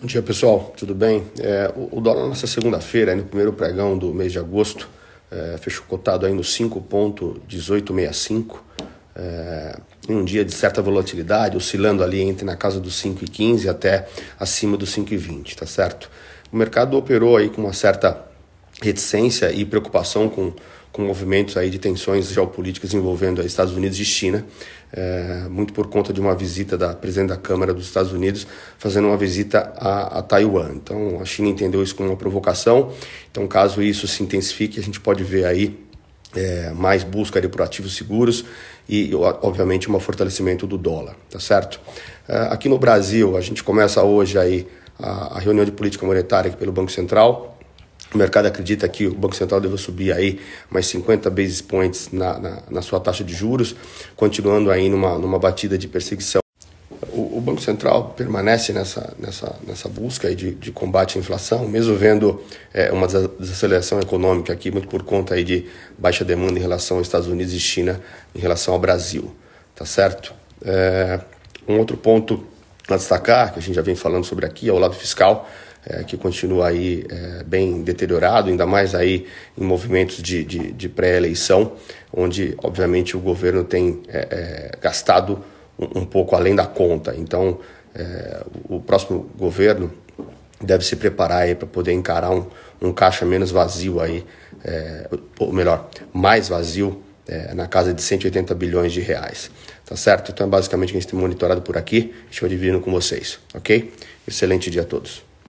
Bom dia pessoal, tudo bem? É, o, dólar nessa segunda-feira, no primeiro pregão do mês de agosto, é, fechou cotado aí no 5,1865, é, em um dia de certa volatilidade, oscilando ali entre na casa dos 5,15 até acima dos 5,20, tá certo? O mercado operou aí com uma certa reticência e preocupação com com movimentos aí de tensões geopolíticas envolvendo Estados Unidos e China, é, muito por conta de uma visita da presidente da Câmara dos Estados Unidos fazendo uma visita a, a Taiwan. Então a China entendeu isso como uma provocação. Então caso isso se intensifique, a gente pode ver aí é, mais busca por ativos seguros e, obviamente, um fortalecimento do dólar, tá certo? É, aqui no Brasil, a gente começa hoje aí a, a reunião de política monetária pelo Banco Central. O mercado acredita que o Banco Central deve subir aí mais 50 basis points na, na, na sua taxa de juros, continuando aí numa, numa batida de perseguição. O, o Banco Central permanece nessa, nessa, nessa busca de, de combate à inflação, mesmo vendo é, uma desaceleração econômica aqui, muito por conta aí de baixa demanda em relação aos Estados Unidos e China, em relação ao Brasil, tá certo? É, um outro ponto a destacar, que a gente já vem falando sobre aqui, é o lado fiscal é, que continua aí é, bem deteriorado, ainda mais aí em movimentos de, de, de pré-eleição, onde obviamente o governo tem é, é gastado um, um, pouco além da conta. Então, é, o próximo governo deve se preparar aí para poder encarar um, um caixa menos vazio aí, é, ou melhor, mais vazio na casa de 180 bilhões de reais. Tá certo? Então é basicamente o que a gente tem monitorado por aqui. Estou dividindo com vocês, ok? Excelente dia a todos.